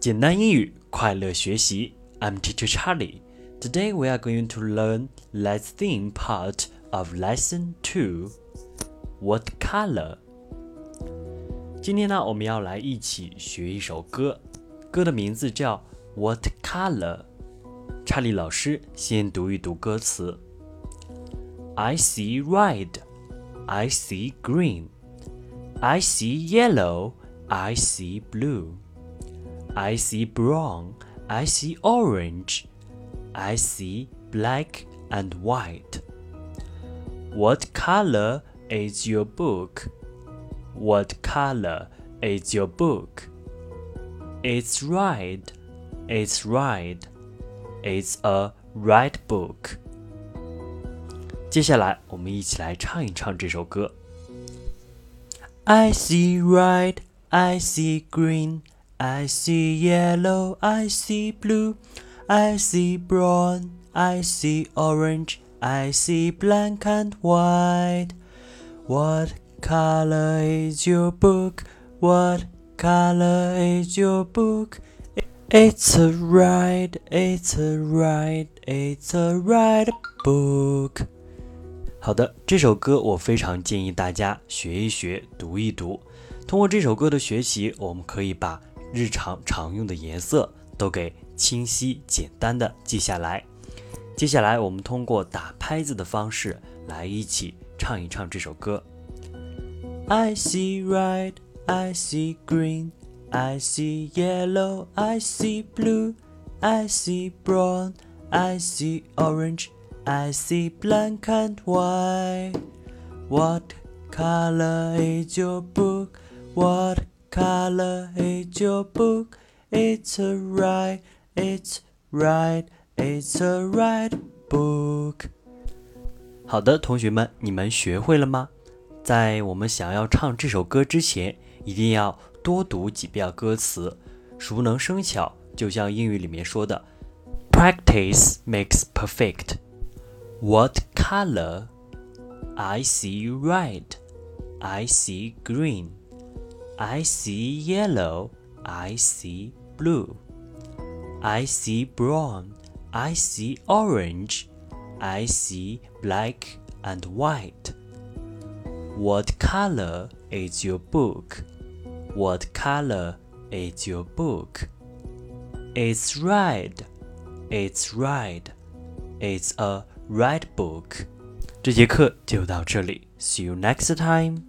简单英语，快乐学习。I'm Teacher Charlie. Today we are going to learn Let's Think part of Lesson Two. What color? 今天呢，我们要来一起学一首歌，歌的名字叫 What color？查理老师先读一读歌词。I see red, I see green, I see yellow, I see blue. I see brown, I see orange, I see black and white. What color is your book? What color is your book? It's red, it's red, it's a red book. 接下来，我们一起来唱一唱这首歌。I see red, I see green. I see yellow, I see blue, I see brown, I see orange, I see black and white. What color is your book? What color is your book? It's a red, it's a red, it's a red book. 好的，这首歌我非常建议大家学一学，读一读。通过这首歌的学习，我们可以把 日常常用的颜色都给清晰简单的记下来。接下来，我们通过打拍子的方式来一起唱一唱这首歌。I see red, I see green, I see yellow, I see blue, I see brown, I see orange, I see black and white. What color is your book? What color is your book? It's a right, it's right, it's a right book. 好的，同学们，你们学会了吗？在我们想要唱这首歌之前，一定要多读几遍歌词，熟能生巧。就像英语里面说的，Practice makes perfect. What color? I see red. I see green. I see yellow, I see blue. I see brown, I see orange, I see black and white. What color is your book? What color is your book? It's red. It's red. It's a red book. 这节课就到这里。See you next time.